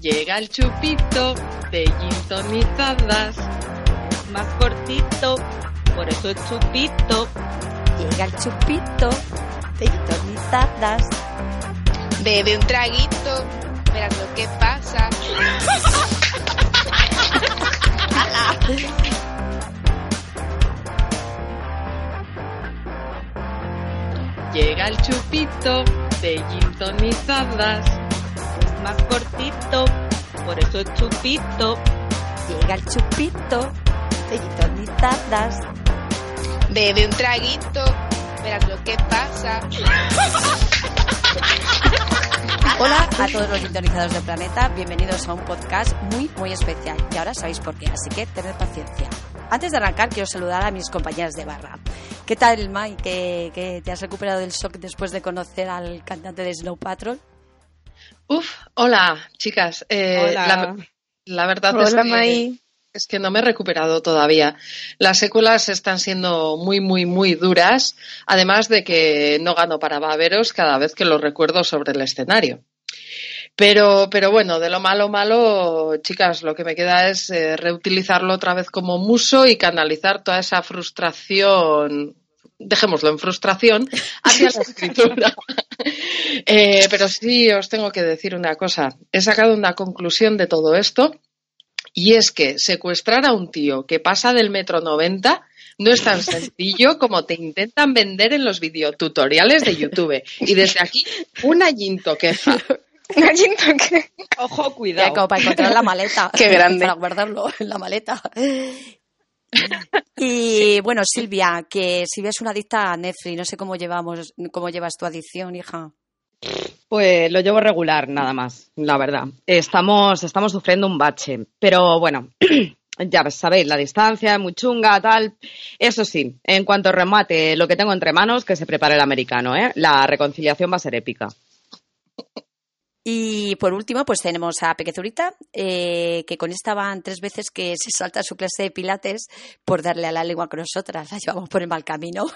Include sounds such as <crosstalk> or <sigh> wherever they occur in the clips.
Llega el chupito de gin tonizadas, más cortito, por eso es chupito. Llega el chupito de gin tonizadas. Bebe un traguito, verás lo que pasa. Llega el chupito de gin tonizadas, es más cortito, por eso es chupito. Llega el chupito gin tonizadas. Bebe un traguito, verás lo que pasa. <laughs> Hola a todos los sintonizados del planeta, bienvenidos a un podcast muy, muy especial. Y ahora sabéis por qué, así que tened paciencia. Antes de arrancar, quiero saludar a mis compañeras de barra. ¿Qué tal, Mai? ¿Que, que te has recuperado del shock después de conocer al cantante de Snow Patrol? Uf, hola, chicas. Eh, Hola. La, la verdad es que, es que no me he recuperado todavía. Las secuelas están siendo muy, muy, muy duras, además de que no gano para baberos cada vez que lo recuerdo sobre el escenario. Pero, pero bueno, de lo malo, malo, chicas, lo que me queda es eh, reutilizarlo otra vez como muso y canalizar toda esa frustración, dejémoslo en frustración, <laughs> hacia la escritura. <laughs> Eh, pero sí os tengo que decir una cosa. He sacado una conclusión de todo esto y es que secuestrar a un tío que pasa del metro 90 no es tan sencillo como te intentan vender en los videotutoriales de YouTube. Y desde aquí, una yinto queja. <laughs> Ojo, Ya, cuidado. como para encontrar la maleta. Qué grande. Para guardarlo en la maleta. Y bueno, Silvia, que Silvia es una adicta a Netflix. No sé cómo llevamos, cómo llevas tu adicción, hija. Pues lo llevo regular, nada más, la verdad. Estamos, estamos sufriendo un bache. Pero bueno, <clears throat> ya sabéis, la distancia es muy chunga, tal. Eso sí, en cuanto remate lo que tengo entre manos, que se prepare el americano, ¿eh? La reconciliación va a ser épica. Y por último, pues tenemos a Pequezurita, eh, que con esta van tres veces que se salta su clase de pilates por darle a la lengua con nosotras. La llevamos por el mal camino.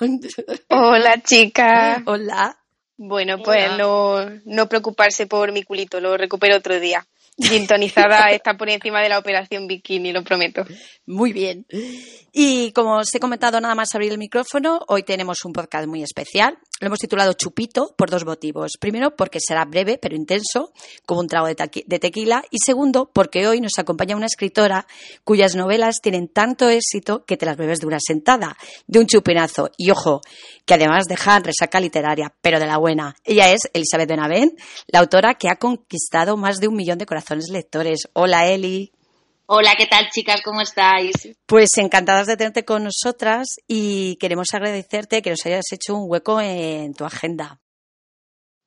Hola, chica. <laughs> Hola. Bueno, pues no, no preocuparse por mi culito, lo recupero otro día. Gintonizada <laughs> está por encima de la operación bikini, lo prometo. Muy bien. Y como os he comentado nada más abrir el micrófono, hoy tenemos un podcast muy especial. Lo hemos titulado Chupito por dos motivos. Primero, porque será breve pero intenso, como un trago de, tequila. Y segundo, porque hoy nos acompaña una escritora cuyas novelas tienen tanto éxito que te las bebes de una sentada, de un chupinazo. Y ojo, que además dejan resaca literaria, pero de la buena. Ella es Elizabeth Benavent, la autora que ha conquistado más de un millón de corazones lectores. Hola, Eli. Hola, ¿qué tal chicas? ¿Cómo estáis? Pues encantadas de tenerte con nosotras y queremos agradecerte que nos hayas hecho un hueco en tu agenda.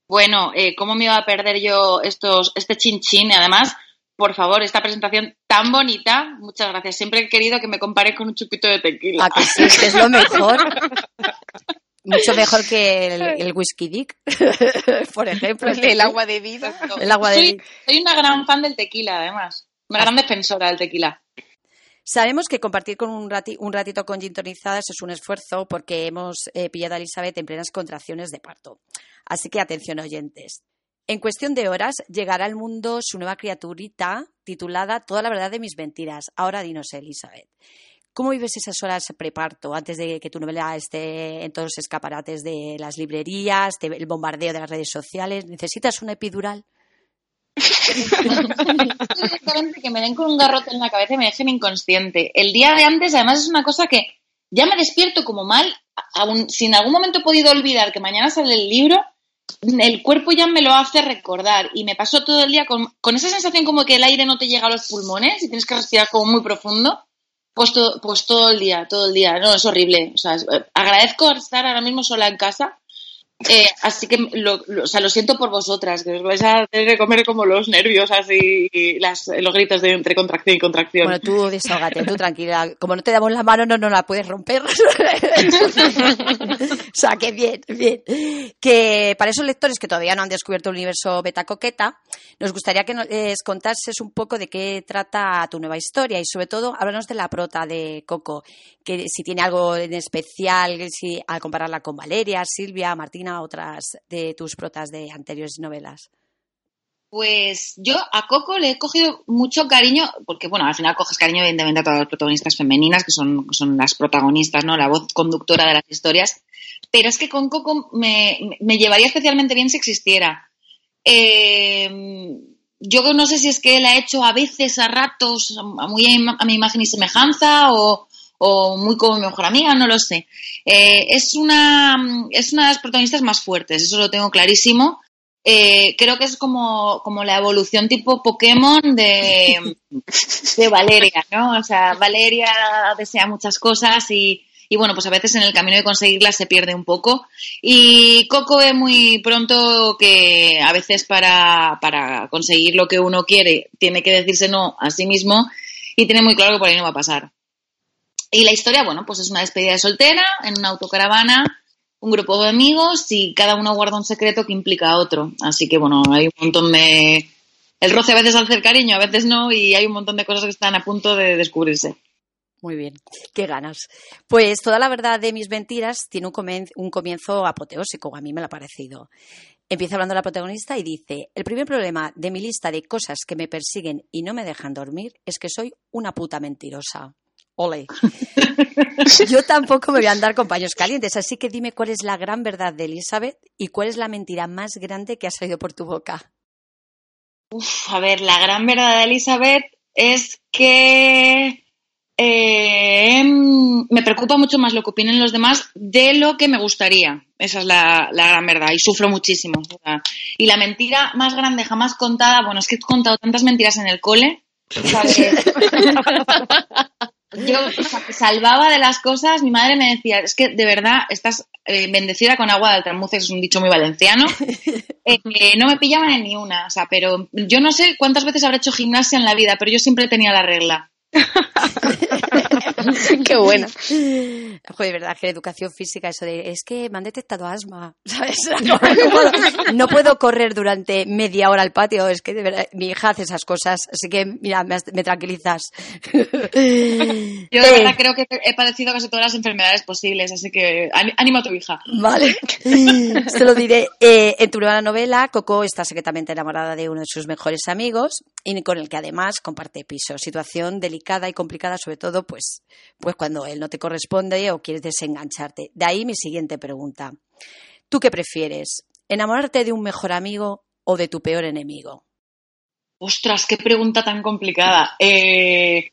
Bueno, eh, ¿cómo me iba a perder yo estos, este chinchín? Además, por favor, esta presentación tan bonita, muchas gracias. Siempre he querido que me compare con un chupito de tequila. ¿A que sí? Es que es lo <laughs> mejor. Mucho mejor que el, el whisky dick, <laughs> por ejemplo. El agua de vida. El agua de soy, soy una gran fan del tequila, además. Una gran defensora del tequila. Sabemos que compartir con un, rati- un ratito con gintonizadas es un esfuerzo porque hemos eh, pillado a Elizabeth en plenas contracciones de parto. Así que atención oyentes. En cuestión de horas llegará al mundo su nueva criaturita titulada Toda la verdad de mis mentiras. Ahora dinos, Elizabeth. ¿Cómo vives esas horas preparto antes de que tu novela esté en todos los escaparates de las librerías, el bombardeo de las redes sociales? ¿Necesitas una epidural? Que me den con un garrote en la cabeza y me dejen inconsciente. El día de antes, además, es una cosa que ya me despierto como mal, aun, si en algún momento he podido olvidar que mañana sale el libro, el cuerpo ya me lo hace recordar y me paso todo el día con, con esa sensación como que el aire no te llega a los pulmones y tienes que respirar como muy profundo. Pues todo, pues todo el día, todo el día. No, es horrible. O sea, eh, agradezco estar ahora mismo sola en casa Eh, así que lo, o sea, lo siento por vosotras, que os vais a tener que comer como los nervios, así, las, los gritos de entre contracción y contracción. Bueno, tú desahógate, tú tranquila. Como no te damos la mano, no, no la puedes romper. <laughs> o sea, que bien, bien. Que para esos lectores que todavía no han descubierto el universo Beta Coqueta, nos gustaría que nos contases un poco de qué trata tu nueva historia y sobre todo háblanos de la prota de Coco, que si tiene algo en especial, si al compararla con Valeria, Silvia, Martina, otras de tus protas de anteriores novelas? Pues yo a Coco le he cogido mucho cariño, porque bueno, al final coges cariño evidentemente a todas las protagonistas femeninas, que son, son las protagonistas, ¿no? La voz conductora de las historias. Pero es que con Coco me, me llevaría especialmente bien si existiera. Eh, yo no sé si es que él ha hecho a veces, a ratos, muy a mi imagen y semejanza, o, o muy como mi mejor amiga, no lo sé. Eh, es, una, es una de las protagonistas más fuertes, eso lo tengo clarísimo. Eh, creo que es como, como la evolución tipo Pokémon de, de Valeria, ¿no? O sea, Valeria desea muchas cosas y, y bueno, pues a veces en el camino de conseguirlas se pierde un poco. Y Coco ve muy pronto que a veces para, para conseguir lo que uno quiere tiene que decirse no a sí mismo y tiene muy claro que por ahí no va a pasar. Y la historia, bueno, pues es una despedida de soltera en una autocaravana, un grupo de amigos y cada uno guarda un secreto que implica a otro. Así que, bueno, hay un montón de... El roce a veces hace cariño, a veces no, y hay un montón de cosas que están a punto de descubrirse. Muy bien, qué ganas. Pues toda la verdad de mis mentiras tiene un, comienzo, apoteósico, a mí me lo ha parecido. Empieza hablando la protagonista y dice, el primer problema de mi lista de cosas que me persiguen y no me dejan dormir es que soy una puta mentirosa. Ole. <laughs> Yo tampoco me voy a andar con paños calientes, así que dime cuál es la gran verdad de Elizabeth y cuál es la mentira más grande que ha salido por tu boca. Uf, a ver, la gran verdad de Elizabeth es que eh, me preocupa mucho más lo que opinen los demás de lo que me gustaría. Esa es la, la gran verdad y sufro muchísimo. Y la mentira más grande jamás contada, bueno, es que he contado tantas mentiras en el cole. Yo salvaba de las cosas, mi madre me decía, es que de verdad estás eh, bendecida con agua de altramuces, es un dicho muy valenciano. <laughs> Eh, no me pillaban en ni una, o sea, pero yo no sé cuántas veces habré hecho gimnasia en la vida, pero yo siempre tenía la regla. <laughs> Qué buena. Joder, verdad que educación física, eso de es que me han detectado asma, <laughs> ¿sabes? <laughs> No, puedo, no, puedo, correr durante media hora al patio, es que de verdad, mi hija hace esas cosas, así que mira, me, me tranquilizas. Yo de verdad creo que he padecido casi todas las enfermedades posibles, así que ánimo a tu hija. Vale, se lo diré. Eh, en tu nueva novela, Coco está secretamente enamorada de uno de sus mejores amigos y con el que además comparte piso. Situación delicada y complicada, sobre todo, pues, pues cuando él no te corresponde o quieres desengancharte. De ahí mi siguiente pregunta. ¿Tú qué prefieres? ¿Enamorarte de un mejor amigo o de tu peor enemigo? Ostras, qué pregunta tan complicada. Eh,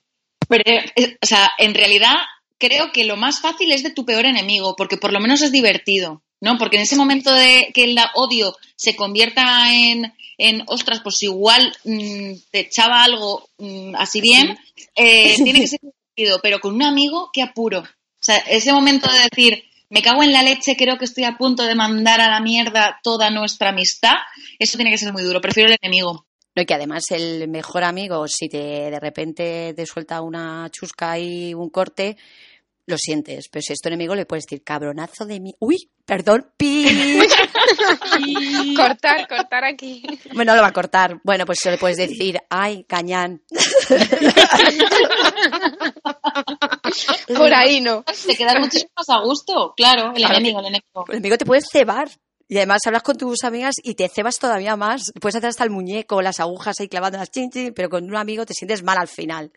eh, o sea, en realidad creo que lo más fácil es de tu peor enemigo, porque por lo menos es divertido, ¿no? Porque en ese momento de que el odio se convierta en, en ostras, pues igual mmm, te echaba algo mmm, así bien, eh, <laughs> tiene que ser divertido, pero con un amigo, qué apuro. O sea, ese momento de decir, me cago en la leche, creo que estoy a punto de mandar a la mierda toda nuestra amistad, eso tiene que ser muy duro, prefiero el enemigo. No, y que además el mejor amigo, si te de repente te suelta una chusca y un corte, lo sientes. Pero si es tu enemigo, le puedes decir cabronazo de mí. ¡Uy! Perdón, pi. <laughs> cortar, cortar aquí. Bueno, lo va a cortar. Bueno, pues le puedes decir, ay, cañán. Por ahí no. Te quedas muchísimo más a gusto, claro, el enemigo, el enemigo. El enemigo te puedes cebar. Y además hablas con tus amigas y te cebas todavía más. Puedes hacer hasta el muñeco, las agujas ahí clavando las chin, chin pero con un amigo te sientes mal al final.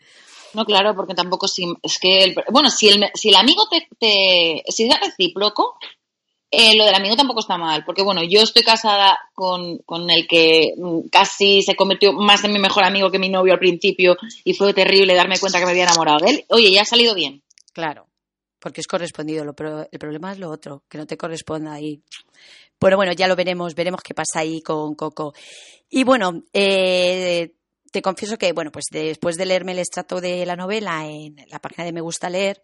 No, claro, porque tampoco si, es que, el, bueno, si el, si el amigo te, te si es recíproco, eh, lo del amigo tampoco está mal, porque bueno, yo estoy casada con, con, el que casi se convirtió más en mi mejor amigo que mi novio al principio y fue terrible darme cuenta que me había enamorado de él. Oye, ya ha salido bien. Claro, porque es correspondido, lo, el problema es lo otro, que no te corresponda ahí. Bueno, bueno, ya lo veremos, veremos qué pasa ahí con Coco. Y bueno, eh, te confieso que, bueno, pues después de leerme el extracto de la novela en la página de Me Gusta Leer,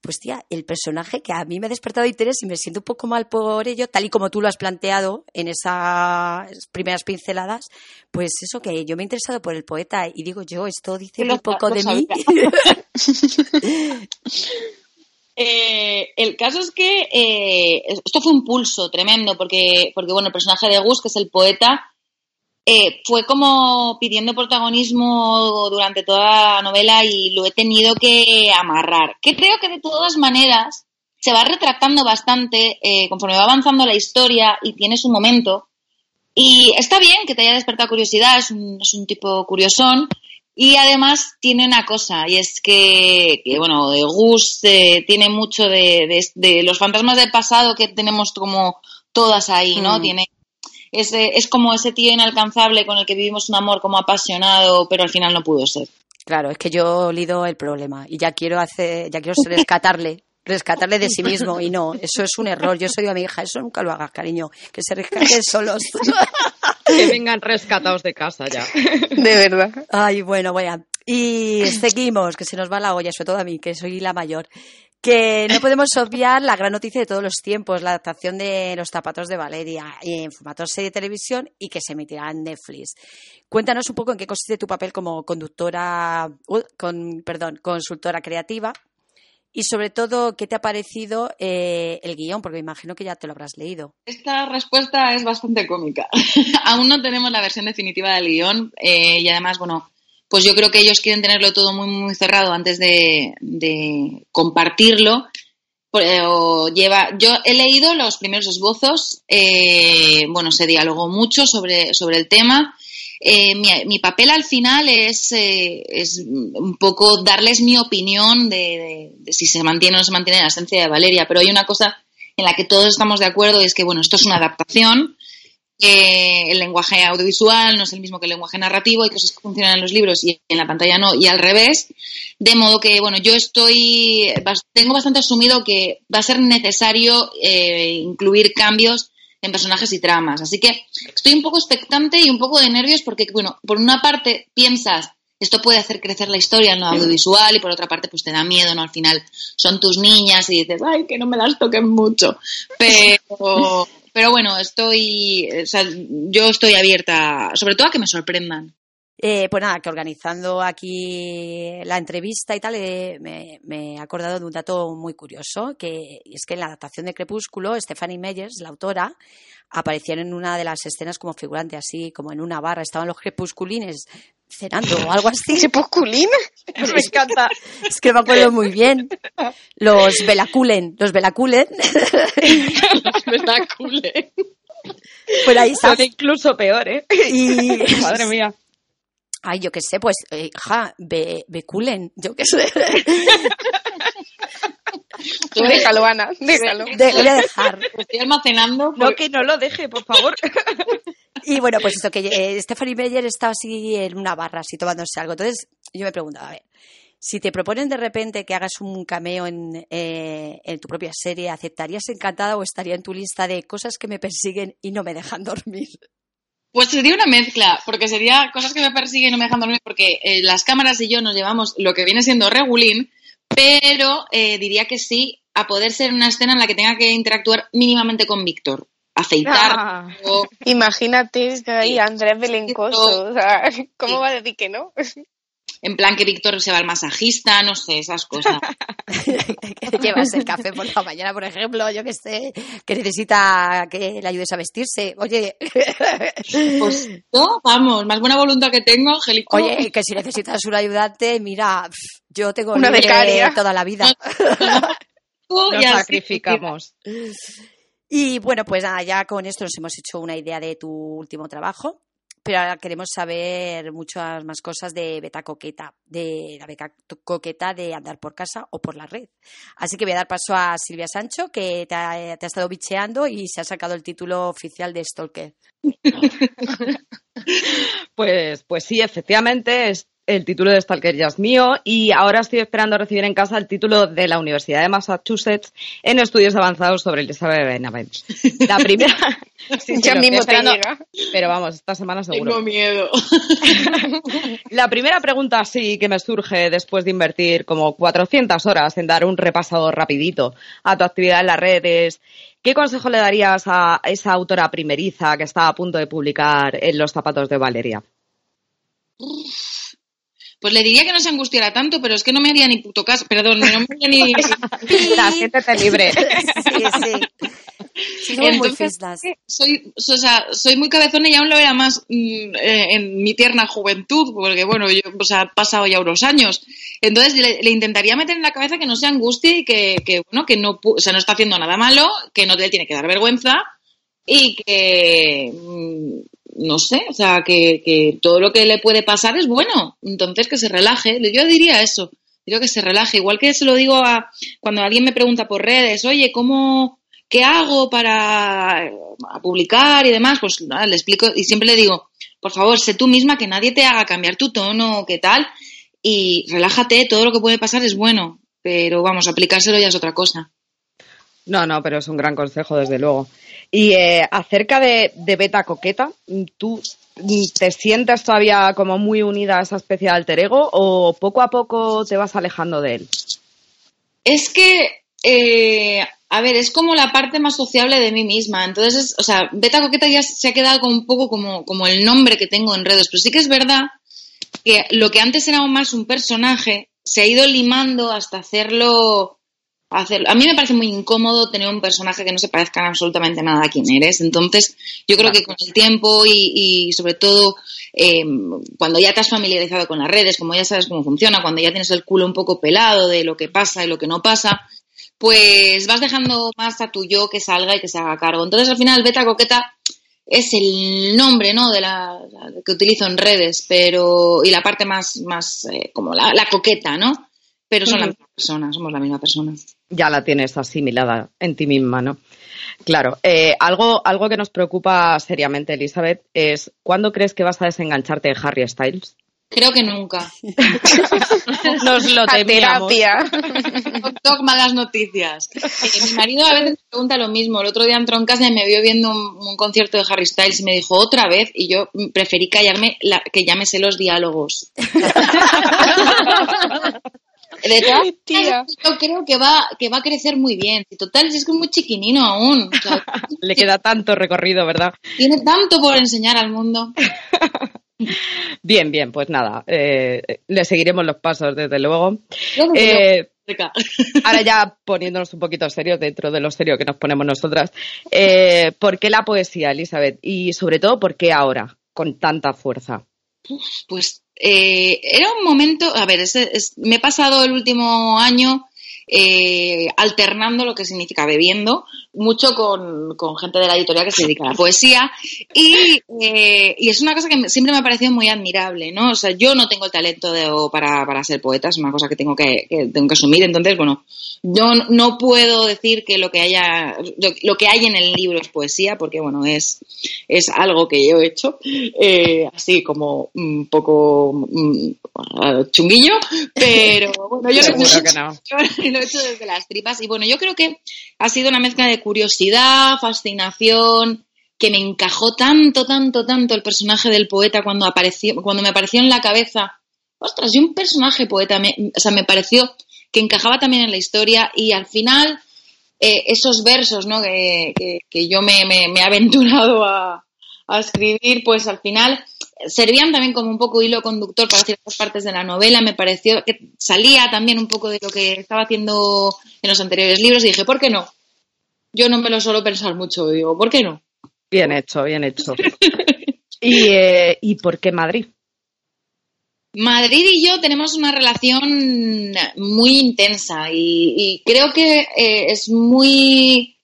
pues tía, el personaje que a mí me ha despertado interés y me siento un poco mal por ello, tal y como tú lo has planteado en esas primeras pinceladas, pues eso que yo me he interesado por el poeta y digo yo, esto dice muy poco de mí. <laughs> Eh, el caso es que eh, esto fue un pulso tremendo, porque, porque bueno, el personaje de Gus, que es el poeta, eh, fue como pidiendo protagonismo durante toda la novela y lo he tenido que amarrar. Que creo que de todas maneras se va retratando bastante eh, conforme va avanzando la historia y tiene su momento. Y está bien que te haya despertado curiosidad, es un, es un tipo curiosón. Y además tiene una cosa, y es que, que bueno, de Gus eh, tiene mucho de, de, de, los fantasmas del pasado que tenemos como todas ahí, ¿no? Mm. Tiene es, es como ese tío inalcanzable con el que vivimos un amor como apasionado, pero al final no pudo ser. Claro, es que yo olido el problema y ya quiero hacer, ya quiero rescatarle, rescatarle de sí mismo y no, eso es un error. Yo soy a mi hija, eso nunca lo hagas, cariño, que se rescaten solos. <laughs> que vengan rescatados de casa ya. <laughs> De verdad. Ay, bueno, vaya. Y seguimos, que se nos va la olla, sobre todo a mí, que soy la mayor que no podemos obviar la gran noticia de todos los tiempos, la adaptación de Los zapatos de Valeria en formato serie de televisión y que se emitirá en Netflix. Cuéntanos un poco en qué consiste tu papel como conductora, con, perdón, consultora creativa y sobre todo qué te ha parecido eh, el guion, porque me imagino que ya te lo habrás leído. Esta respuesta es bastante cómica. <laughs> Aún no tenemos la versión definitiva del guion eh, y además, bueno, pues yo creo que ellos quieren tenerlo todo muy, muy cerrado antes de, compartirlo. Pero lleva, yo he leído los primeros esbozos, eh, bueno, se dialogó mucho sobre, sobre el tema. Eh, mi, mi, papel al final es, eh, es, un poco darles mi opinión de, de, de, si se mantiene o no se mantiene la esencia de Valeria, pero hay una cosa en la que todos estamos de acuerdo es que, bueno, esto es una adaptación, eh, el lenguaje audiovisual no es el mismo que el lenguaje narrativo, hay cosas que funcionan en los libros y en la pantalla no, y al revés. De modo que, bueno, yo estoy, tengo bastante asumido que va a ser necesario eh, incluir cambios en personajes y tramas. Así que estoy un poco expectante y un poco de nervios porque, bueno, por una parte piensas, esto puede hacer crecer la historia en lo audiovisual y por otra parte pues te da miedo, ¿no? Al final son tus niñas y dices, ay, que no me las toquen mucho. Pero pero bueno, estoy, yo estoy abierta, sobre todo a que me sorprendan. Eh, pues nada, que organizando aquí la entrevista y tal, eh, me, me, he acordado de un dato muy curioso, que es que en la adaptación de Crepúsculo, Stephanie Meyers, la autora, aparecía en una de las escenas como figurante, así como en una barra, estaban los crepusculines cenando o algo así. <laughs> ¿Crepusculines? Me encanta. Es que me acuerdo muy bien. Los Velaculen, los Velaculen. <laughs> los Velaculen. Por ahí está. Son incluso peor, ¿eh? Y... <laughs> Madre mía. Ay, yo qué sé, pues, eh, ja, be, beculen, yo qué sé. Déjalo, Ana, déjalo. De, voy a dejar. Lo estoy almacenando. Por... No, que no lo deje, por favor. Y bueno, pues esto, que eh, Stephanie Meyer estaba así en una barra, así tomándose algo. Entonces, yo me preguntaba, a ver, si te proponen de repente que hagas un cameo en, eh, en tu propia serie, ¿aceptarías encantada o estaría en tu lista de cosas que me persiguen y no me dejan dormir? Pues sería una mezcla, porque sería cosas que me persiguen y no me dejan dormir, porque eh, las cámaras y yo nos llevamos lo que viene siendo regulín, pero eh, diría que sí a poder ser una escena en la que tenga que interactuar mínimamente con Víctor. Aceitar. Ah, <laughs> o... Imagínate ahí Andrés Belencoso. O sea, ¿Cómo sí. va a decir que no? <laughs> En plan que Víctor se va al masajista, no sé, esas cosas. <laughs> que llevas el café por la mañana, por ejemplo, yo que sé, que necesita que le ayudes a vestirse. Oye. Pues no, vamos, más buena voluntad que tengo, Angélico. Oye, que si necesitas un ayudante, mira, yo tengo una becaria toda la vida. Nos ya sacrificamos. Y bueno, pues nada, ya con esto nos hemos hecho una idea de tu último trabajo pero ahora queremos saber muchas más cosas de Beta Coqueta, de la Beta Coqueta de andar por casa o por la red. Así que voy a dar paso a Silvia Sancho, que te ha, te ha estado bicheando y se ha sacado el título oficial de Stalker. <laughs> pues, pues sí, efectivamente, el título de Stalker ya es mío y ahora estoy esperando recibir en casa el título de la Universidad de Massachusetts en estudios avanzados sobre Elizabeth Benavent. La primera... <laughs> Sí, sí, Ya mismo te llega. Pero vamos, esta semana seguro. Tengo miedo. <laughs> La primera pregunta sí que me surge después de invertir como 400 horas en dar un repaso rapidito a tu actividad en las redes. ¿Qué consejo le darías a esa autora primeriza que está a punto de publicar en Los zapatos de Valeria? Pues le diría que no se angustiara tanto, pero es que no me haría ni puto caso. Perdón, no me haría ni. <laughs> La siéntete libre. Sí, sí. Sí, muy Entonces, fistas. soy, o sea, soy muy cabezona y aún lo era más mm, eh, en mi tierna juventud, porque bueno, yo, o sea, han pasado ya unos años. Entonces le, le intentaría meter en la cabeza que no se angustie y que, que, bueno, que no, pu- o sea, no está haciendo nada malo, que no le tiene que dar vergüenza y que, mm, no sé, o sea, que, que todo lo que le puede pasar es bueno. Entonces que se relaje. Yo diría eso. Digo que se relaje. Igual que se lo digo a cuando alguien me pregunta por redes, oye, ¿cómo, qué hago para eh, publicar y demás? Pues le explico y siempre le digo, por favor, sé tú misma, que nadie te haga cambiar tu tono, qué tal, y relájate, todo lo que puede pasar es bueno, pero vamos, aplicárselo ya es otra cosa. No, no, pero es un gran consejo, desde luego. Y eh, acerca de, Beta Coqueta, ¿tú te sientes todavía como muy unida a esa especie de alter ego o poco a poco te vas alejando de él? Es que, eh, a ver, es como la parte más sociable de mí misma. Entonces, es- o sea, Beta Coqueta ya se ha quedado como un poco como, como el nombre que tengo en redes. Pero sí que es verdad que lo que antes era más un personaje se ha ido limando hasta hacerlo. Hacerlo. A mí me parece muy incómodo tener un personaje que no se parezca en absolutamente nada a quien eres. Entonces, yo creo que con el tiempo y, y sobre todo eh, cuando ya te has familiarizado con las redes, como ya sabes cómo funciona, cuando ya tienes el culo un poco pelado de lo que pasa y lo que no pasa, pues vas dejando más a tu yo que salga y que se haga cargo. Entonces, al final, Beta Coqueta es el nombre, ¿no? De la, la que utilizo en redes, pero y la parte más, más eh, como la, la coqueta, ¿no? Pero son la Ujú. misma persona, somos la misma persona. Ya la tienes asimilada en ti misma, ¿no? Claro. eh, algo, algo que nos preocupa seriamente, Elizabeth, es ¿cuándo crees que vas a desengancharte de Harry Styles? Creo que nunca. <laughs> Nos lo A temíamos. terapia. Toc, toc, malas noticias. Eh, mi marido a veces me pregunta lo mismo. El otro día entró en casa y me vio viendo un, un concierto de Harry Styles y me dijo otra vez y yo mm, preferí callarme la- que sé los diálogos. <laughs> De todas maneras, yo creo que va, que va a crecer muy bien. Y total, es que es muy chiquinino aún. O sea, <laughs> Le queda tanto recorrido, ¿verdad? tiene tanto por enseñar al mundo. <laughs> Bien, bien, pues nada, eh, le seguiremos los pasos, desde luego. Eh, <laughs> ahora ya poniéndonos un poquito serios dentro de lo serio que nos ponemos nosotras, eh, ¿por qué la poesía, Elizabeth? Y sobre todo, ¿por qué ahora, con tanta fuerza? Pues eh, era un momento, a ver, es- es- me he pasado el último año eh, alternando lo que significa bebiendo, mucho con, con gente de la editorial que se dedica a la poesía y, eh, y es una cosa que siempre me ha parecido muy admirable, ¿no? O sea, yo no tengo el talento de- o para, para ser poeta, es una cosa que tengo que, que tengo que asumir, entonces, bueno, yo no puedo decir que lo que haya, lo, lo que hay en el libro es poesía, porque bueno, es, es algo que yo he hecho, eh, así como un poco mm, chunguillo, pero bueno, yo Seguro que no. <laughs> yo hecho desde las tripas y bueno, yo creo que ha sido una mezcla de curiosidad, fascinación, que me encajó tanto, tanto, tanto el personaje del poeta cuando apareció, cuando me apareció en la cabeza. Ostras, y un personaje poeta, me, o sea, me pareció que encajaba también en la historia y al final eh, esos versos ¿no? que, que- que yo me, me- me he aventurado a, a escribir, pues al final servían también como un poco hilo conductor para ciertas partes de la novela. Me pareció que salía también un poco de lo que estaba haciendo en los anteriores libros y dije, ¿por qué no? Yo no me lo suelo pensar mucho, digo, ¿por qué no? Bien hecho, bien hecho. <laughs> ¿Y, eh, ¿y por qué Madrid? Madrid y yo tenemos una relación muy intensa y, y creo que eh, es muy,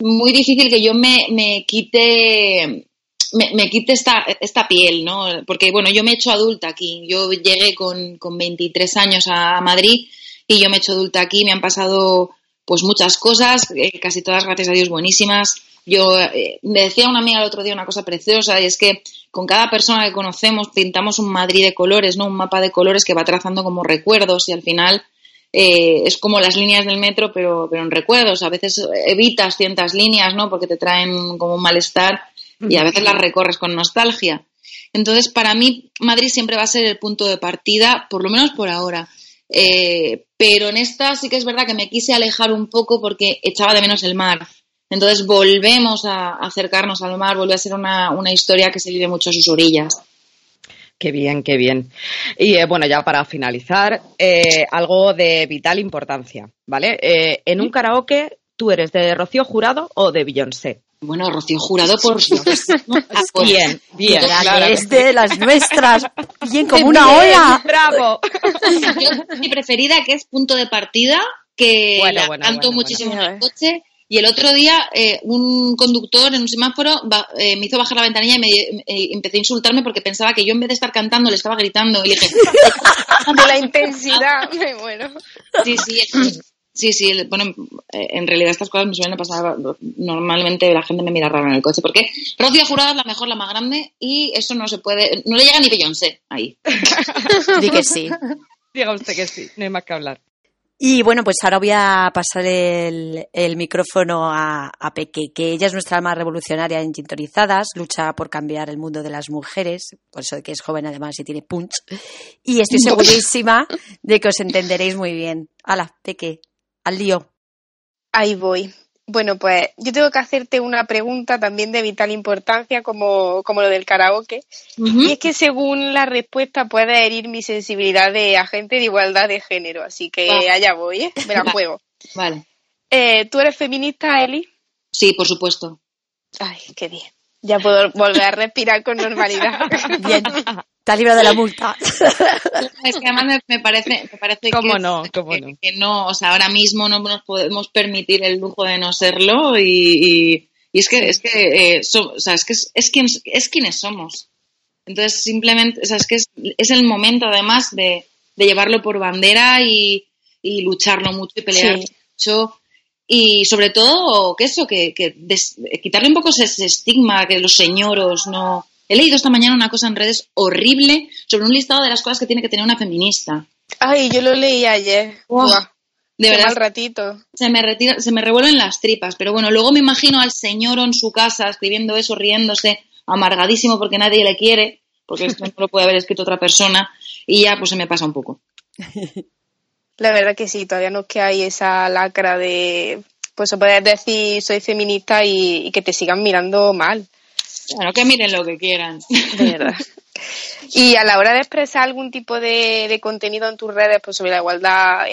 muy difícil que yo me, me quite me, me quite esta, esta piel, ¿no? Porque, bueno, yo me he hecho adulta aquí. Yo llegué con, con 23 años a Madrid y yo me he hecho adulta aquí. Me han pasado, pues, muchas cosas, eh, casi todas, gracias a Dios, buenísimas. Yo eh, me decía una amiga el otro día una cosa preciosa y es que con cada persona que conocemos pintamos un Madrid de colores, ¿no? Un mapa de colores que va trazando como recuerdos y al final eh, es como las líneas del metro, pero, pero en recuerdos. A veces evitas ciertas líneas, ¿no? Porque te traen como un malestar y a veces las recorres con nostalgia. Entonces, para mí, Madrid siempre va a ser el punto de partida, por lo menos por ahora. Eh, pero en esta sí que es verdad que me quise alejar un poco porque echaba de menos el mar. Entonces volvemos a acercarnos al mar, vuelve a ser una, una historia que se vive mucho a sus orillas. Qué bien, qué bien. Y eh, bueno, ya para finalizar, eh, algo de vital importancia, ¿vale? En un karaoke, ¿tú eres de Rocío Jurado o de Beyoncé? Bueno, Rocío Jurado por <laughs> Bien, bien. Claro. Es de las nuestras. Bien, como una ola. ¡Bravo! Yo, mi preferida, que es punto de partida, que Bueno, la bueno, canto bueno, muchísimo bueno. en el coche. Y el otro día, eh, un conductor en un semáforo eh, me hizo bajar la ventanilla y me eh, empezó a insultarme porque pensaba que yo en vez de estar cantando le estaba gritando. Y le dije, <laughs> De la intensidad, me muero. sí, sí, es- sí, sí. Bueno, eh, en realidad estas cosas me suelen pasar. Normalmente la gente me mira raro en el coche porque Rocío Jurado es la mejor, la más grande y eso no se puede, no le llega ni Beyoncé ahí. <laughs> Di que sí. Diga usted que sí, no hay más que hablar. Y bueno, pues ahora voy a pasar el, el micrófono a, a Peque, que ella es nuestra alma revolucionaria en Gintonizadas, lucha por cambiar el mundo de las mujeres, por eso de que es joven además y tiene punch. Y estoy segurísima de que os entenderéis muy bien. Hala, Peque, al lío. Ahí voy. Bueno, pues yo tengo que hacerte una pregunta también de vital importancia, como, como lo del karaoke. Y es que según la respuesta puede herir mi sensibilidad de agente de igualdad de género. Así que Va. allá voy, ¿eh? Me la juego. Vale. Eh, ¿Tú eres feminista, Eli? Sí, por supuesto. Ay, qué bien. Ya puedo volver a respirar con normalidad. <laughs> Bien, te has librado de la multa. Es que además me, me parece, me parece ¿Cómo que, no? ¿Cómo que- no? que no, o sea, ahora mismo no nos podemos permitir el lujo de no serlo y, y- y es que es que eh, so- o sea, es que es, es quien es quienes somos. Entonces simplemente, o sea, es que es, es el momento además de, de llevarlo por bandera y, y lucharlo mucho y pelear Sí. mucho y sobre todo que eso que, que des- quitarle un poco ese, ese estigma que los señoros no. He leído esta mañana una cosa en redes horrible sobre un listado de las cosas que tiene que tener una feminista. Ay, yo lo leí ayer. Buah, de qué verdad. mal ratito. se me retira, se me revuelven las tripas pero bueno luego me imagino al señor en su casa escribiendo eso riéndose amargadísimo porque nadie le quiere porque esto no lo puede haber escrito otra persona y ya pues se me pasa un poco <laughs> La verdad que sí, todavía nos queda ahí esa lacra de, pues poder decir soy feminista y, y que te sigan mirando mal, bueno que miren lo que quieran de verdad. y a la hora de expresar algún tipo de, de contenido en tus redes pues sobre la igualdad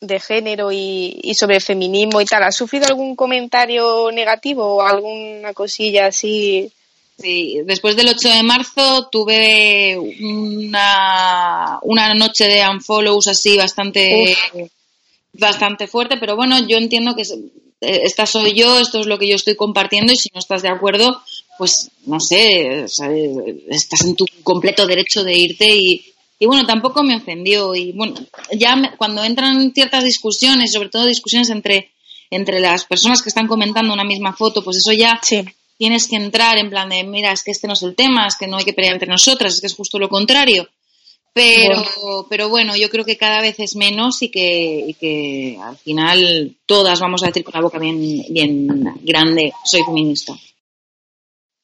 de género y, y sobre el feminismo y tal, ¿has sufrido algún comentario negativo o alguna cosilla así? Sí, después del 8 de marzo tuve una, una noche de unfollows así bastante, bastante fuerte, pero bueno, yo entiendo que eh, esta soy yo, esto es lo que yo estoy compartiendo y si no estás de acuerdo, pues no sé, estás en tu completo derecho de irte y, y bueno, tampoco me ofendió y bueno, ya me- cuando entran ciertas discusiones, sobre todo discusiones entre, entre las personas que están comentando una misma foto, pues eso ya Sí. Tienes que entrar en plan de, mira, es que este no es el tema, es que no hay que pelear entre nosotras, es que es justo lo contrario. Pero, pero bueno, yo creo que cada vez es menos y que, y que al final todas vamos a decir con la boca bien, bien grande, soy feminista.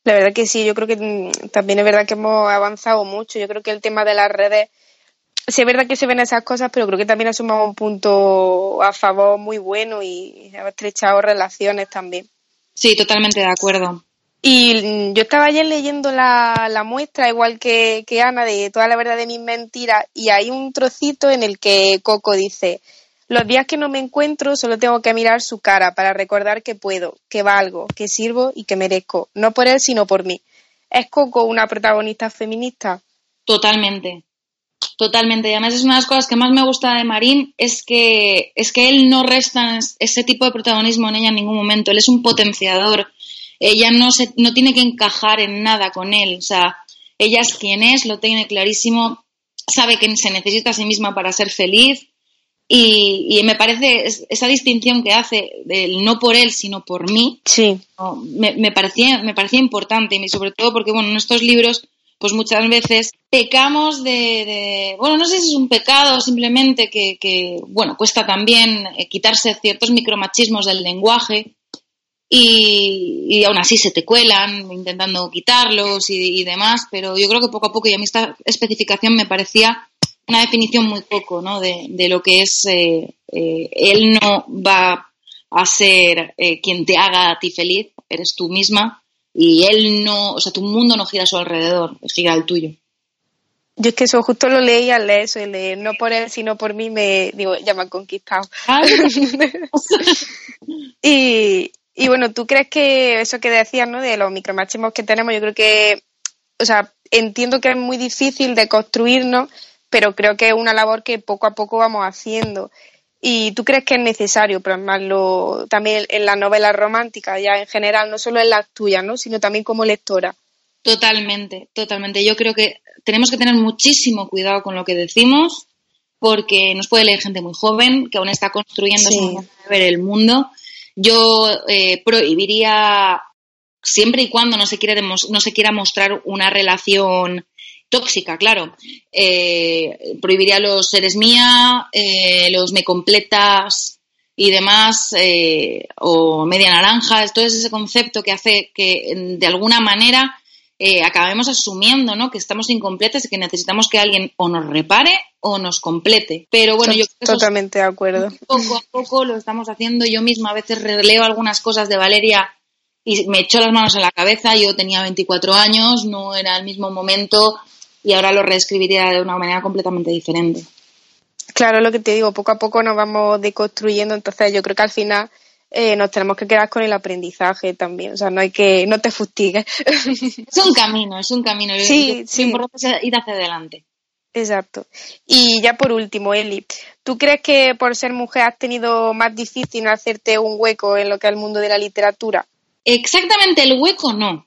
La verdad que sí, yo creo que también es verdad que hemos avanzado mucho. Yo creo que el tema de las redes, sí es verdad que se ven esas cosas, pero creo que también ha sumado un punto a favor muy bueno y ha estrechado relaciones también. Sí, totalmente de acuerdo. Y yo estaba ayer leyendo la, la muestra, igual que, que Ana, de toda la verdad de mis mentiras, y hay un trocito en el que Coco dice, los días que no me encuentro solo tengo que mirar su cara para recordar que puedo, que valgo, que sirvo y que merezco, no por él sino por mí. ¿Es Coco una protagonista feminista? Totalmente. Totalmente. Y además es una de las cosas que más me gusta de Marín es que, es que él no resta ese tipo de protagonismo en ella en ningún momento. Él es un potenciador. Ella no se, no tiene que encajar en nada con él. O sea, ella es quien es, lo tiene clarísimo, sabe que se necesita a sí misma para ser feliz Y, y me parece es- esa distinción que hace del no por él, sino por mí, Sí, me, me parecía, me parecía importante y sobre todo porque, bueno, en estos libros, pues muchas veces pecamos de, bueno, no sé si es un pecado simplemente que, bueno, cuesta también eh, quitarse ciertos micromachismos del lenguaje y, y aún así se te cuelan intentando quitarlos y, demás, pero yo creo que poco a poco y a mí esta especificación me parecía una definición muy poco, ¿no? De, de lo que es eh, eh, él no va a ser quien te haga a ti feliz, eres tú misma y él no, o sea, tu mundo no gira a su alrededor, gira al tuyo. yo es que eso justo lo leí al leer eso, el de no por él, sino por mí, me digo, ya me han conquistado. <laughs> y, y bueno, ¿tú crees que eso que decías, ¿no? De los micromachismos que tenemos, yo creo que, o sea, entiendo que es muy difícil de construirnos, pero creo que es una labor que poco a poco vamos haciendo. ¿Y tú crees que es necesario plasmarlo también en las novelas románticas, ya en general, no solo en las tuyas, ¿no? sino también como lectora? Totalmente, totalmente. Yo creo que tenemos que tener muchísimo cuidado con lo que decimos porque nos puede leer gente muy joven que aún está construyendo Sí. su manera de ver el mundo. Yo eh, prohibiría, siempre y cuando no se, demos- no se quiera mostrar una relación tóxica, claro, eh, prohibiría los seres mía, eh, los me completas y demás, eh, o media naranja, todo ese concepto que hace que de alguna manera acabemos asumiendo ¿no? que estamos incompletas y que necesitamos que alguien o nos repare o nos complete. Pero bueno, yo creo que es Totalmente de acuerdo. poco a poco lo estamos haciendo. Yo misma a veces releo algunas cosas de Valeria y me echó las manos en la cabeza. Yo tenía 24 años, no era el mismo momento y ahora lo reescribiría de una manera completamente diferente. Claro, lo que te digo, poco a poco nos vamos deconstruyendo, entonces yo creo que al final eh, nos tenemos que quedar con el aprendizaje también, o sea, no hay que, no te fustigues. <laughs> Es un camino, es un camino. Sí, Lo sí. importante es ir hacia adelante. Exacto. Y ya por último, Eli, ¿tú crees que por ser mujer has tenido más difícil hacerte un hueco en lo que es el mundo de la literatura? Exactamente el hueco no,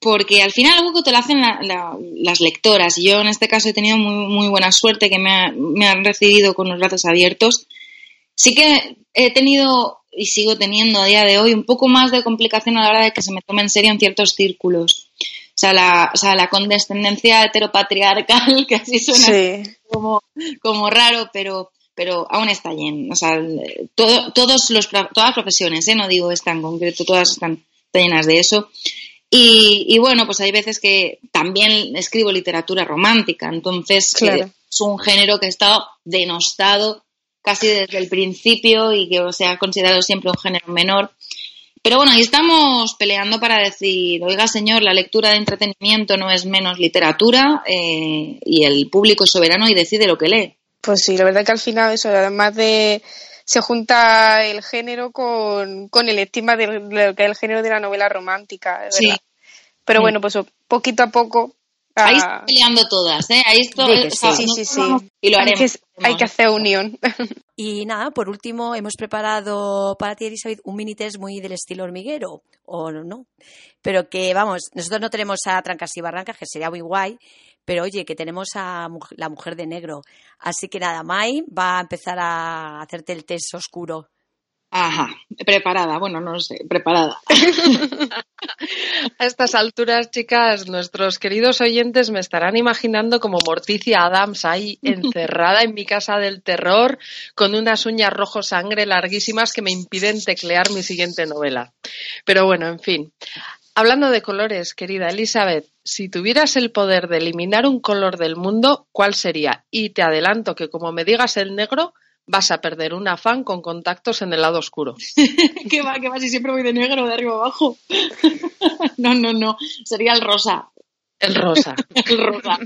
porque al final el hueco te lo hacen la- la- las lectoras. Yo en este caso he tenido muy, muy buena suerte que me, ha- me han recibido con los brazos abiertos. Sí que he tenido y sigo teniendo a día de hoy un poco más de complicación a la hora de que se me tome en serio en ciertos círculos. O sea, la, o sea, la condescendencia heteropatriarcal, <laughs> que así suena Sí. como, como raro, pero, pero aún está lleno. O sea, el- todo- todos los, todas las profesiones, ¿eh? no digo esta en concreto, todas están llenas de eso. Y, y bueno, pues hay veces que también escribo literatura romántica, entonces Claro. eh, es un género que ha estado denostado casi desde el principio y que se ha considerado siempre un género menor. Pero bueno, ahí estamos peleando para decir, oiga señor, la lectura de entretenimiento no es menos literatura eh, y el público es soberano y decide lo que lee. Pues sí, la verdad que al final eso, además de se junta el género con, con el estigma de lo que es el género de la novela romántica, es Sí. verdad. Pero Sí. bueno, pues poquito a poco Ahí ah, estamos peleando todas, ¿eh? Ahí esto, Sí sea, sí, sí, Y lo hay, haremos. que, hay que hacer unión. <laughs> Y nada, por último, hemos preparado para ti, Elizabeth, un mini test muy del estilo hormiguero, o no, no. Pero que, vamos, nosotros no tenemos a Trancas y Barrancas, que sería muy guay, pero oye, que tenemos a la mujer de negro. Así que nada, Mai va a empezar a hacerte el test oscuro. Ajá, preparada, bueno, no lo sé, preparada. <laughs> A estas alturas, chicas, nuestros queridos oyentes me estarán imaginando como Morticia Adams ahí encerrada en mi casa del terror con unas uñas rojo sangre larguísimas que me impiden teclear mi siguiente novela. Pero bueno, en fin. Hablando de colores, querida Elizabeth, si tuvieras el poder de eliminar un color del mundo, ¿cuál sería? Y te adelanto que como me digas el negro, vas a perder un afán con contactos en el lado oscuro. <laughs> ¿Qué va, qué va? Si siempre voy de negro, de arriba abajo. <laughs> no, no, no, sería el rosa. El rosa. <laughs> El rosa.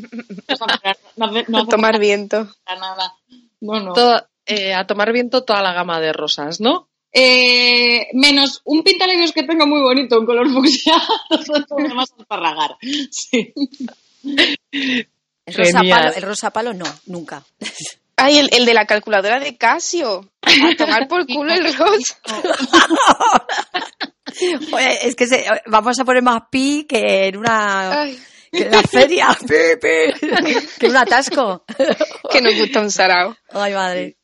No, hace- no A tomar viento. nada. No, no. Todo- eh, a tomar viento toda la gama de rosas, ¿no? Eh, menos un pintalabios que tenga muy bonito, en color fucsia, <laughs> todo lo demás es para ragar. Sí. El rosa, Genial. palo, el rosa palo no, nunca. <laughs> Ay, el, el de la calculadora de Casio. A tomar por culo el rosa. <laughs> Oye, es que se- vamos a poner más pi que en una Ay, que en la feria. Pi, pi. que en un atasco. que nos gusta un sarao. Ay, madre.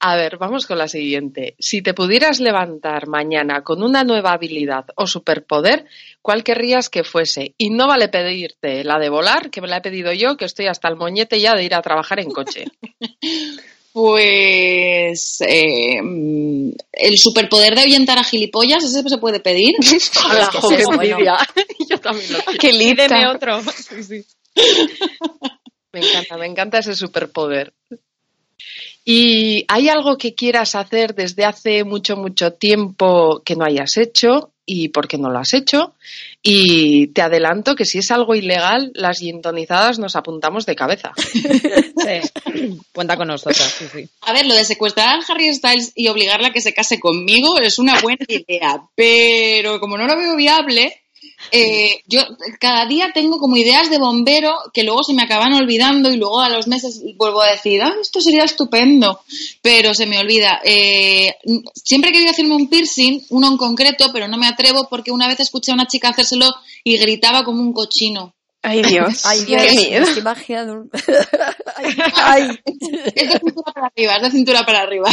A ver, vamos con la siguiente. Si te pudieras levantar mañana con una nueva habilidad o superpoder, ¿cuál querrías que fuese? Y no vale pedirte la de volar, que me la he pedido yo, que estoy hasta el moñete ya de ir a trabajar en coche. <laughs> Pues eh, mm, el superpoder de ahuyentar a gilipollas, ¿ese se puede pedir? <laughs> Hola, que jo, ese qué es bueno. envidia. <laughs> Yo también lo quiero. Lista. Pídeme otro. Sí, sí. Me encanta, me encanta ese superpoder. ¿Y hay algo que quieras hacer desde hace mucho, mucho tiempo que no hayas hecho? ¿Y por qué no lo has hecho? Y te adelanto que si es algo ilegal, las guintonizadas nos apuntamos de cabeza. <laughs> Sí. Cuenta con nosotras, sí, sí. A ver, lo de secuestrar a Harry Styles y obligarla a que se case conmigo es una buena idea, pero como no lo veo viable, eh, yo cada día tengo como ideas de bombero que luego se me acaban olvidando y luego a los meses vuelvo a decir, ah, esto sería estupendo, pero se me olvida. Eh, siempre he querido hacerme un piercing, uno en concreto, pero no me atrevo porque una vez escuché a una chica hacérselo y gritaba como un cochino. Ay, Dios. <laughs> Ay, Dios, Qué miedo. <laughs> ay, ay, <laughs> Es de cintura para arriba, es de cintura para arriba.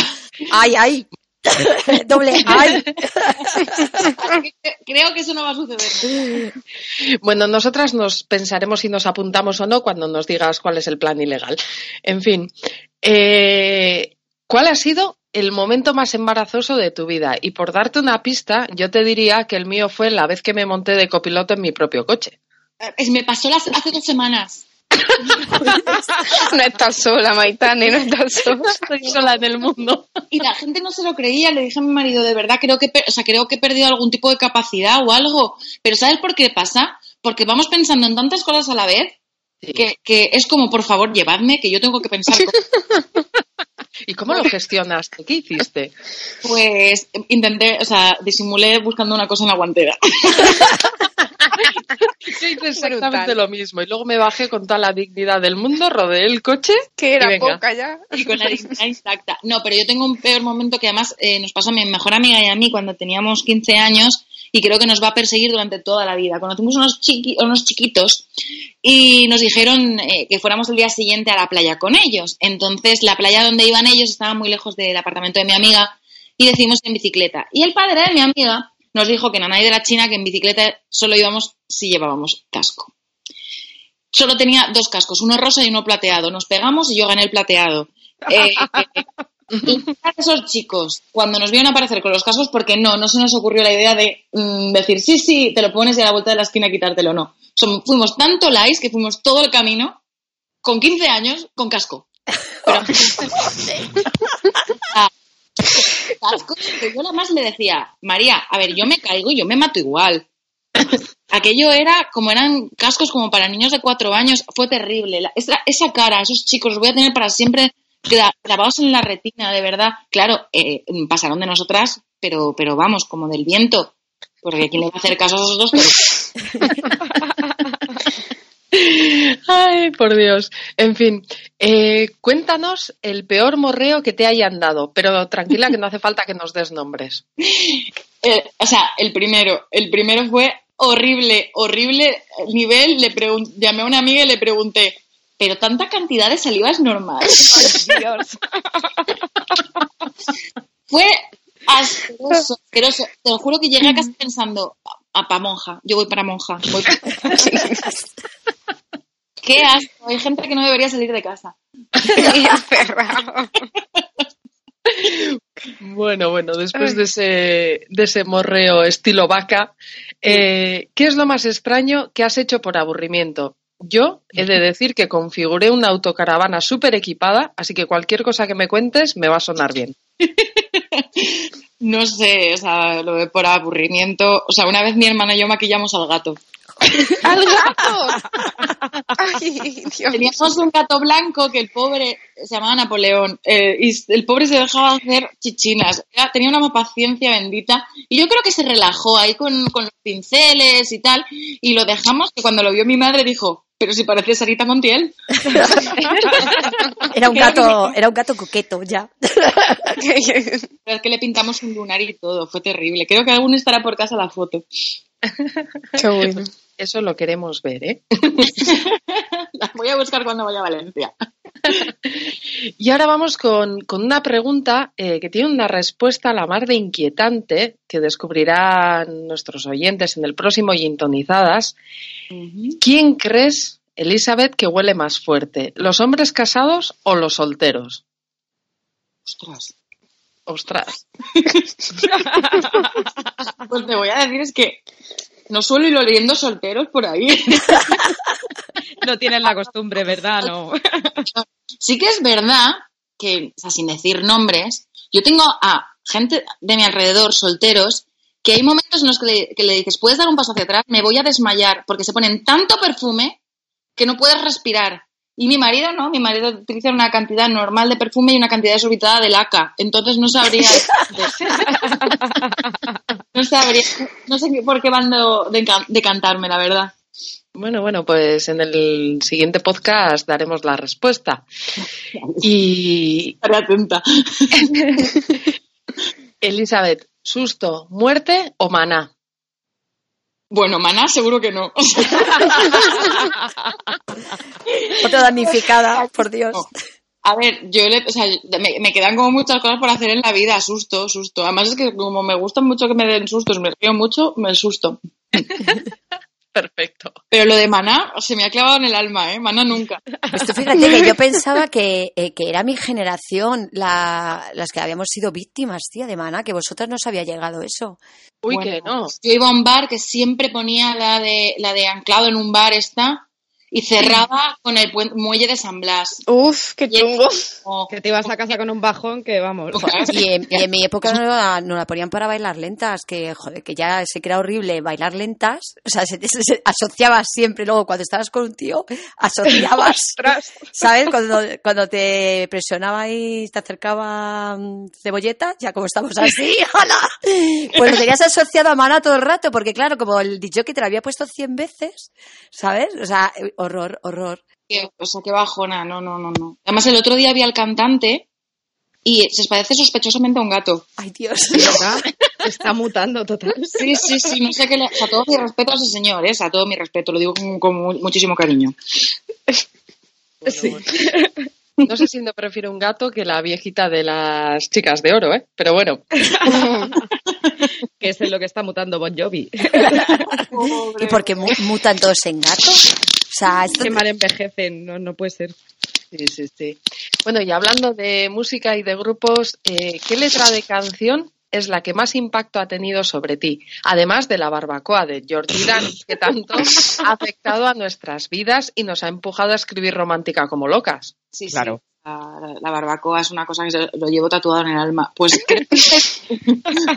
ay, ay. <laughs> Doble, ay. <laughs> Creo que eso no va a suceder. Bueno, nosotras nos pensaremos si nos apuntamos o no cuando nos digas cuál es el plan ilegal. En fin, eh, ¿cuál ha sido el momento más embarazoso de tu vida? Y por darte una pista, yo te diría que el mío fue la vez que me monté de copiloto en mi propio coche. Es- Me pasó las- hace dos semanas. <laughs> No estás sola, Maitane, no estás sola. Estoy sola en el mundo. Y la gente no se lo creía, le dije a mi marido, de verdad, creo que, per- o sea, creo que he perdido algún tipo de capacidad o algo. Pero ¿sabes por qué pasa? Porque vamos pensando en tantas cosas a la vez Sí. que, que es como, por favor, llevadme, que yo tengo que pensar. cosas. <laughs> ¿Y cómo lo gestionaste? ¿Qué hiciste? Pues intenté, o sea, disimulé buscando una cosa en la guantera. <laughs> <laughs> Yo hice exactamente lo mismo y luego me bajé con toda la dignidad del mundo, rodeé el coche Que y era venga. poca ya. y con la dignidad intacta. No, pero yo tengo un peor momento que además eh, nos pasó a mi mejor amiga y a mí cuando teníamos 15 años y creo que nos va a perseguir durante toda la vida. Conocimos unos, chiqui- unos chiquitos y nos dijeron eh, que fuéramos el día siguiente a la playa con ellos. Entonces la playa donde iban ellos estaba muy lejos del apartamento de mi amiga y decidimos ir en bicicleta. Y el padre de mi amiga nos dijo que Nanay de la China que en bicicleta solo íbamos si llevábamos casco. Solo tenía dos cascos, uno rosa y uno plateado. Nos pegamos y yo gané el plateado. Eh, eh, y <laughs> esos chicos, cuando nos vieron aparecer con los cascos, porque no, no se nos ocurrió la idea de mm, decir, sí, sí, te lo pones y a la vuelta de la esquina quitártelo, no. Som- fuimos tanto likes que fuimos todo el camino, con 15 años, con casco. <laughs> Pero, <laughs> Ah, yo nada más le decía, María, a ver, yo me caigo y yo me mato igual. <clears throat> Aquello era como eran cascos como para niños de cuatro años, fue terrible. La- esa, cara, esos chicos, los voy a tener para siempre gra- grabados en la retina, de verdad. Claro, eh, pasaron de nosotras, pero, pero vamos, como del viento. Porque quién le va a hacer caso a esos dos. <laughs> Ay, por Dios. En fin, eh, cuéntanos el peor morreo que te hayan dado, pero tranquila que no hace falta que nos des nombres. Eh, o sea, el primero, el primero fue horrible, horrible nivel. Le llamé a una amiga y le pregunté, ¿pero tanta cantidad de saliva es normal? <laughs> Dios. Fue asqueroso, asqueroso. Te lo juro que llegué a casa pensando, a, pa monja, yo voy para monja. voy para-". <laughs> Qué asco, hay gente que no debería salir de casa. <laughs> Bueno, bueno, después de ese, de ese morreo estilo vaca, eh, ¿qué es lo más extraño que has hecho por aburrimiento? Yo he de decir que configuré una autocaravana súper equipada, así que cualquier cosa que me cuentes me va a sonar bien. <laughs> No sé, o sea, lo de por aburrimiento. O sea, una vez mi hermana y yo maquillamos al gato. <laughs> ¡Al gato! Ay, Dios. Teníamos un gato blanco que el pobre se llamaba Napoleón eh, y el pobre se dejaba hacer chichinas. Era- tenía una paciencia bendita y yo creo que se relajó ahí con, con los pinceles y tal y lo dejamos que cuando lo vio mi madre dijo, pero si parece Sarita Montiel. Era un <laughs> gato, era un gato coqueto ya. <laughs> Es que le pintamos un lunar y todo, fue terrible. Creo que aún estará por casa la foto. Qué bueno. Eso lo queremos ver, ¿eh? La <laughs> voy a buscar cuando vaya a Valencia. Y ahora vamos con, con una pregunta eh, que tiene una respuesta a la mar de inquietante que descubrirán nuestros oyentes en el próximo Yintonizadas. ¿Quién crees, Elizabeth, que huele más fuerte? ¿Los hombres casados o los solteros? Ostras. Ostras. <laughs> Pues te voy a decir es que no suelo ir oliendo solteros por ahí. <laughs> No tienen la costumbre, ¿verdad? No. <laughs> Sí que es verdad que, o sea, sin decir nombres, yo tengo a gente de mi alrededor, solteros, que hay momentos en los que le, que le dices, puedes dar un paso hacia atrás, me voy a desmayar, porque se ponen tanto perfume que no puedes respirar. Y mi marido no, mi marido utiliza una cantidad normal de perfume y una cantidad desorbitada de laca. Entonces no sabría. <laughs> no sabría. No sé por qué bando de, de cantarme, la verdad. Bueno, bueno, pues en el siguiente podcast daremos la respuesta. Y Estaré atenta. <laughs> Elizabeth, susto, muerte o maná. Bueno, maná seguro que no. <laughs> Otra damnificada, por Dios. No. A ver, yo le, o sea, me, me quedan como muchas cosas por hacer en la vida, susto, susto. Además es que como me gusta mucho que me den sustos, me río mucho, me susto. <laughs> Perfecto. Pero lo de maná se me ha clavado en el alma, ¿eh? Maná nunca. Pues tú fíjate que yo pensaba que, eh, que era mi generación la- las que habíamos sido víctimas, tía, de Mana, que vosotras no os había llegado eso. Uy, Bueno, que no. Yo iba a un bar que siempre ponía la de, la de anclado en un bar esta y cerraba con el muelle de San Blas. Uf, qué chungo. Que te ibas a casa con un bajón que vamos. Y en, y en mi época no la, no la ponían para bailar lentas, que joder, que ya se crea horrible bailar lentas. O sea, se, se- se asociabas siempre, luego cuando estabas con un tío, asociabas, <laughs> ¿sabes? Cuando, cuando te presionaba y te acercaba mm, cebolleta, ya como estamos así, <laughs> ¡hala! Pues lo tenías asociado a Mana todo el rato, porque claro, como el dicho que te lo había puesto 100 veces, ¿sabes? O sea, eh, horror, horror. o sea, qué bajona, no, no, no, no. Además, el otro día vi al cantante y se parece sospechosamente a un gato. Ay, Dios. ¿Verdad? Está mutando total. Sí, sí, sí, no sé qué le... O sea, todo mi respeto a ese señor, ¿eh? O sea, todo mi respeto, lo digo con, con mu- muchísimo cariño. Bueno, bueno. No sé si no prefiero un gato que la viejita de las chicas de oro, ¿eh? Pero bueno, <laughs> Que es en lo que está mutando Bon Jovi. ¿Y por qué mu- mutan todos en gato? Sea, esto Qué mal envejecen, no, no puede ser. sí, sí, sí. Bueno, y hablando de música y de grupos, eh, ¿qué letra de canción es la que más impacto ha tenido sobre ti? Además de la barbacoa de George Dan, que tanto ha afectado a nuestras vidas y nos ha empujado a escribir romántica como locas. Sí, sí. Claro. La, la barbacoa es una cosa que se- lo llevo tatuado en el alma. Pues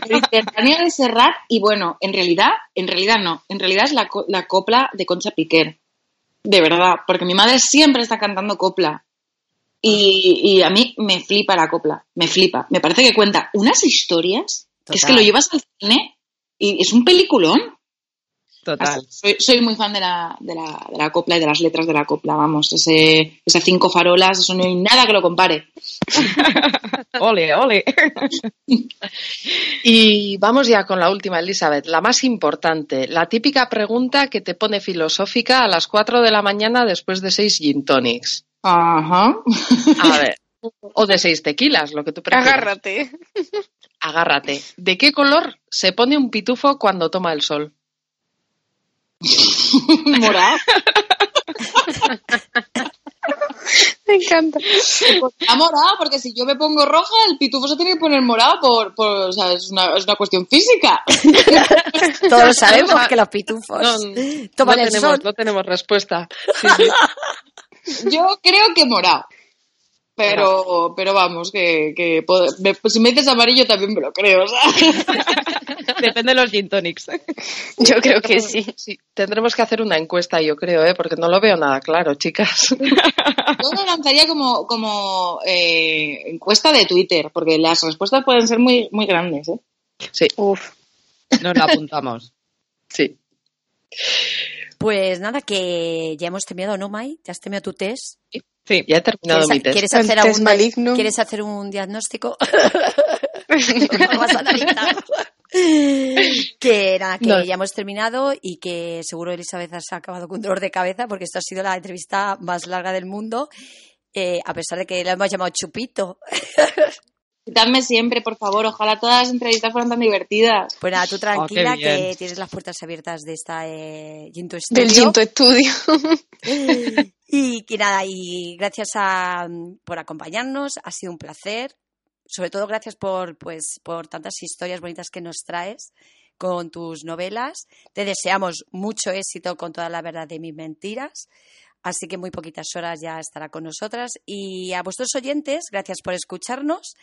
Mediterráneo <laughs> de Serrat y bueno, en realidad, en realidad no, en realidad es la, la copla de Concha Piquer. De verdad, porque mi madre siempre está cantando copla. Y, y a mí me flipa la copla, me flipa. Me parece que cuenta unas historias que es que lo llevas al cine y es un peliculón. Total. Soy, soy muy fan de la, de, la, de la copla y de las letras de la copla, vamos. Ese, esas cinco farolas, eso no hay nada que lo compare. <laughs> Ole, ole. Y vamos ya con la última, Elizabeth, la más importante, la típica pregunta que te pone filosófica a las 4 de la mañana después de seis gin tonics. Ajá. A ver, o de seis tequilas, lo que tú prefieras. Agárrate. Agárrate. ¿De qué color se pone un pitufo cuando toma el sol? <laughs> Morado. Me encanta. Está morado, porque si yo me pongo roja, el pitufo se tiene que poner morado por, por o sea, es una, es una cuestión física. <laughs> Todos <laughs> sabemos que los pitufos No, toman no el tenemos, sol. no tenemos respuesta. Sí, sí. Yo creo que morado. Pero, pero vamos, que, que me- si me dices amarillo también me lo creo. o sea. Depende de los gin tonics. <laughs> Yo creo que sí. Sí, tendremos que hacer una encuesta, yo creo, ¿eh? porque no lo veo nada claro, chicas. <laughs> Yo lo lanzaría como, como eh, encuesta de Twitter, porque las respuestas pueden ser muy, muy grandes. ¿eh? Sí, Uf. Nos lo apuntamos. <laughs> sí. Pues nada, que ya hemos terminado, ¿no, Mai? ¿Ya has terminado tu test? Sí. Ya he terminado ¿Quieres, mi test. ¿quieres hacer test algún maligno. ¿Quieres hacer un diagnóstico? ¿Cómo vas a analizar? <laughs> que nada, que No. ya hemos terminado y que seguro Elizabeth has acabado con dolor de cabeza porque esto ha sido la entrevista más larga del mundo. eh, a pesar de que le hemos llamado Chupito. <laughs> Dame siempre, por favor. Ojalá todas las entrevistas fueran tan divertidas. Pues nada, tú tranquila Oh, bien. que tienes las puertas abiertas de esta eh, Ginto Studio. Del Ginto Estudio. <laughs> Y que nada, y gracias a, por acompañarnos, ha sido un placer. Sobre todo gracias por, pues, por tantas historias bonitas que nos traes con tus novelas. Te deseamos mucho éxito con toda la verdad de mis mentiras. Así que muy poquitas horas ya estará con nosotras. Y a vuestros oyentes, gracias por escucharnos.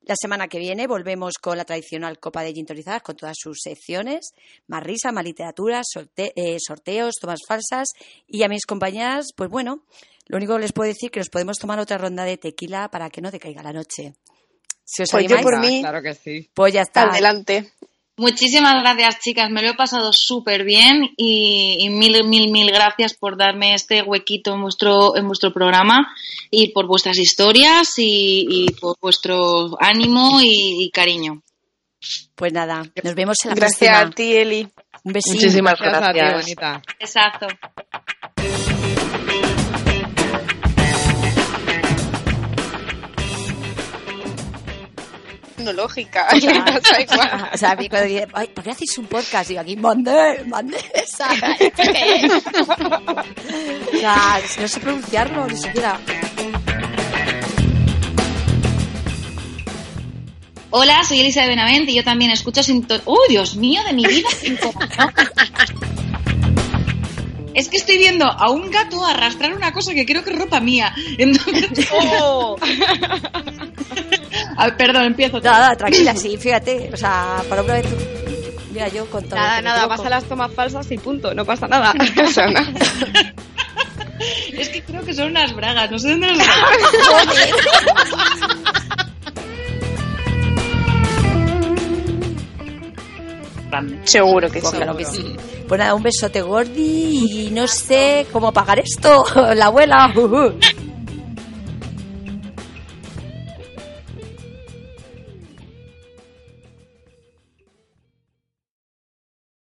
La semana que viene volvemos con la tradicional Copa de Gintonizadas con todas sus secciones. Más risa, más literatura, eh, sorteos, tomas falsas. Y a mis compañeras, pues bueno, lo único que les puedo decir que nos podemos tomar otra ronda de tequila para que no te caiga la noche. Si os Pues yo por Venga, mí- Claro que sí. pues ya está. Adelante. Muchísimas gracias, chicas. Me lo he pasado súper bien y, y mil, mil, mil gracias por darme este huequito en vuestro, en vuestro programa y por vuestras historias y, y por vuestro ánimo y, y cariño. Pues nada, nos vemos en la Gracias a próxima. ti, Eli. Un besito. Muchísimas Gracias a ti, gracias. bonita. Exacto. Tecnológica. O sea, <laughs> o a mí cuando dice, ay, ¿por qué hacéis un podcast? Digo, aquí, mande, mande, <laughs> ¿sabes? o sea, no sé pronunciarlo, ni siquiera. Hola, soy Elisa de Benavent y yo también escucho sin... ¡Oh, Dios mío, de mi vida! <laughs> Es que estoy viendo a un gato arrastrar una cosa que creo que es ropa mía. Entonces... <laughs> A ver, perdón, empiezo. Nada, tranquila, sí, fíjate. O sea, para una vez. Mira, yo con todo. Nada, nada, vas a las tomas falsas y punto, no pasa nada. <laughs> O sea, no. <laughs> Es que creo que son unas bragas, no sé dónde las Seguro que sí. Claro que sí. Pues nada, un besote gordi y no sé cómo pagar esto. <laughs> La abuela. <laughs>